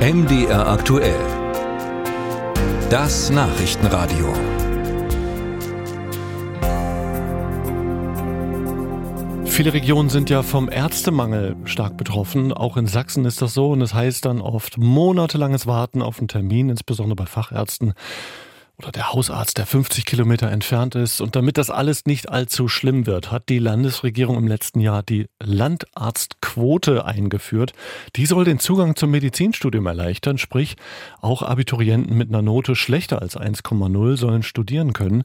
MDR aktuell. Das Nachrichtenradio. Viele Regionen sind ja vom Ärztemangel stark betroffen. Auch in Sachsen ist das so und es das heißt dann oft monatelanges Warten auf einen Termin, insbesondere bei Fachärzten oder der Hausarzt, der 50 Kilometer entfernt ist. Und damit das alles nicht allzu schlimm wird, hat die Landesregierung im letzten Jahr die Landarztquote eingeführt. Die soll den Zugang zum Medizinstudium erleichtern, sprich auch Abiturienten mit einer Note schlechter als 1,0 sollen studieren können.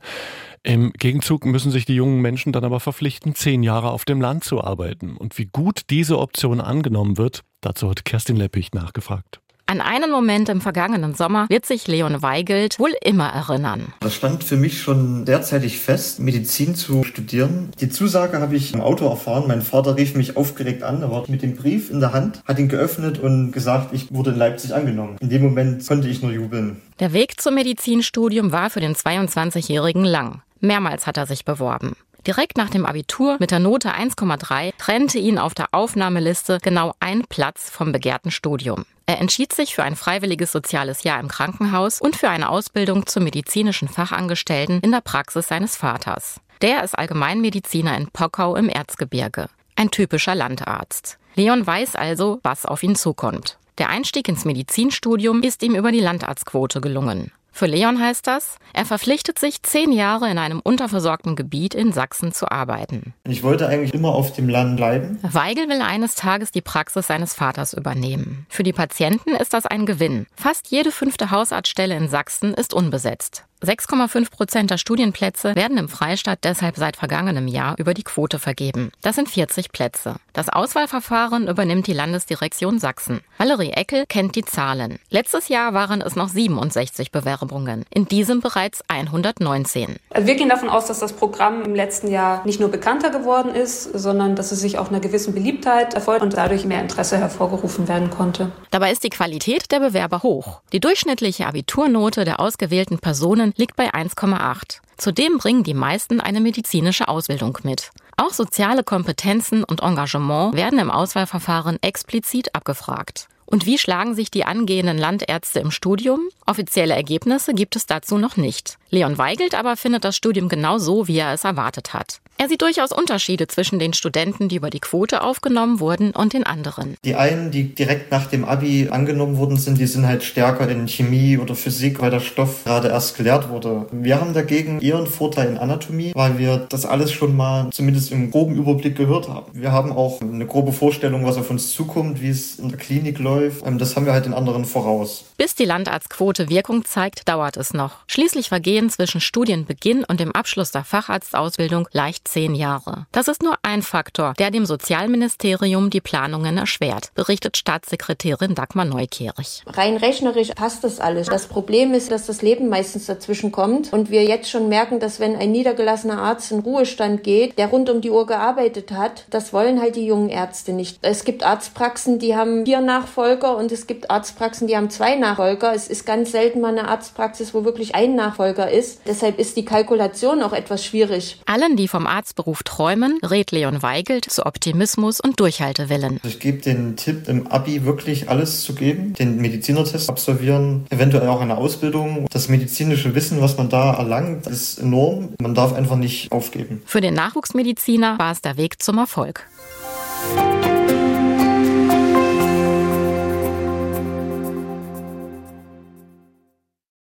Im Gegenzug müssen sich die jungen Menschen dann aber verpflichten, zehn Jahre auf dem Land zu arbeiten. Und wie gut diese Option angenommen wird, dazu hat Kerstin Leppich nachgefragt. An einen Moment im vergangenen Sommer wird sich Leon Weigelt wohl immer erinnern. Das stand für mich schon derzeitig fest, Medizin zu studieren. Die Zusage habe ich im Auto erfahren. Mein Vater rief mich aufgeregt an. Er war mit dem Brief in der Hand, hat ihn geöffnet und gesagt, ich wurde in Leipzig angenommen. In dem Moment konnte ich nur jubeln. Der Weg zum Medizinstudium war für den 22-Jährigen lang. Mehrmals hat er sich beworben. Direkt nach dem Abitur mit der Note 1,3 trennte ihn auf der Aufnahmeliste genau ein Platz vom begehrten Studium. Er entschied sich für ein freiwilliges soziales Jahr im Krankenhaus und für eine Ausbildung zum medizinischen Fachangestellten in der Praxis seines Vaters. Der ist Allgemeinmediziner in Pockau im Erzgebirge. Ein typischer Landarzt. Leon weiß also, was auf ihn zukommt. Der Einstieg ins Medizinstudium ist ihm über die Landarztquote gelungen. Für Leon heißt das, er verpflichtet sich, zehn Jahre in einem unterversorgten Gebiet in Sachsen zu arbeiten. Ich wollte eigentlich immer auf dem Land bleiben. Weigel will eines Tages die Praxis seines Vaters übernehmen. Für die Patienten ist das ein Gewinn. Fast jede fünfte Hausarztstelle in Sachsen ist unbesetzt. 6,5 Prozent der Studienplätze werden im Freistaat deshalb seit vergangenem Jahr über die Quote vergeben. Das sind 40 Plätze. Das Auswahlverfahren übernimmt die Landesdirektion Sachsen. Valerie Eckel kennt die Zahlen. Letztes Jahr waren es noch 67 Bewerbungen, in diesem bereits 119. Also wir gehen davon aus, dass das Programm im letzten Jahr nicht nur bekannter geworden ist, sondern dass es sich auch einer gewissen Beliebtheit erfolgt und dadurch mehr Interesse hervorgerufen werden konnte. Dabei ist die Qualität der Bewerber hoch. Die durchschnittliche Abiturnote der ausgewählten Personen liegt bei 1,8. Zudem bringen die meisten eine medizinische Ausbildung mit. Auch soziale Kompetenzen und Engagement werden im Auswahlverfahren explizit abgefragt. Und wie schlagen sich die angehenden Landärzte im Studium? Offizielle Ergebnisse gibt es dazu noch nicht. Leon Weigelt aber findet das Studium genau so, wie er es erwartet hat. Er sieht durchaus Unterschiede zwischen den Studenten, die über die Quote aufgenommen wurden, und den anderen. Die einen, die direkt nach dem Abi angenommen worden sind, die sind halt stärker in Chemie oder Physik, weil der Stoff gerade erst gelehrt wurde. Wir haben dagegen eher einen Vorteil in Anatomie, weil wir das alles schon mal zumindest im groben Überblick gehört haben. Wir haben auch eine grobe Vorstellung, was auf uns zukommt, wie es in der Klinik läuft. Ähm, das haben wir halt den anderen voraus. Bis die Landarztquote Wirkung zeigt, dauert es noch. Schließlich vergehen zwischen Studienbeginn und dem Abschluss der Facharztausbildung leicht zehn Jahre. Das ist nur ein Faktor, der dem Sozialministerium die Planungen erschwert, berichtet Staatssekretärin Dagmar Neukirch. Rein rechnerisch passt das alles. Das Problem ist, dass das Leben meistens dazwischen kommt und wir jetzt schon merken, dass wenn ein niedergelassener Arzt in Ruhestand geht, der rund um die Uhr gearbeitet hat, das wollen halt die jungen Ärzte nicht. Es gibt Arztpraxen, die haben vier Nachfolger und es gibt Arztpraxen, die haben zwei Nachfolger. Es ist ganz selten mal eine Arztpraxis, wo wirklich ein Nachfolger ist. Deshalb ist die Kalkulation auch etwas schwierig. Allen, die vom Arztberuf träumen, rät Leon Weigelt zu Optimismus und Durchhaltewillen. Ich gebe den Tipp, im Abi wirklich alles zu geben, den Medizinertest absolvieren, eventuell auch eine Ausbildung. Das medizinische Wissen, was man da erlangt, ist enorm. Man darf einfach nicht aufgeben. Für den Nachwuchsmediziner war es der Weg zum Erfolg.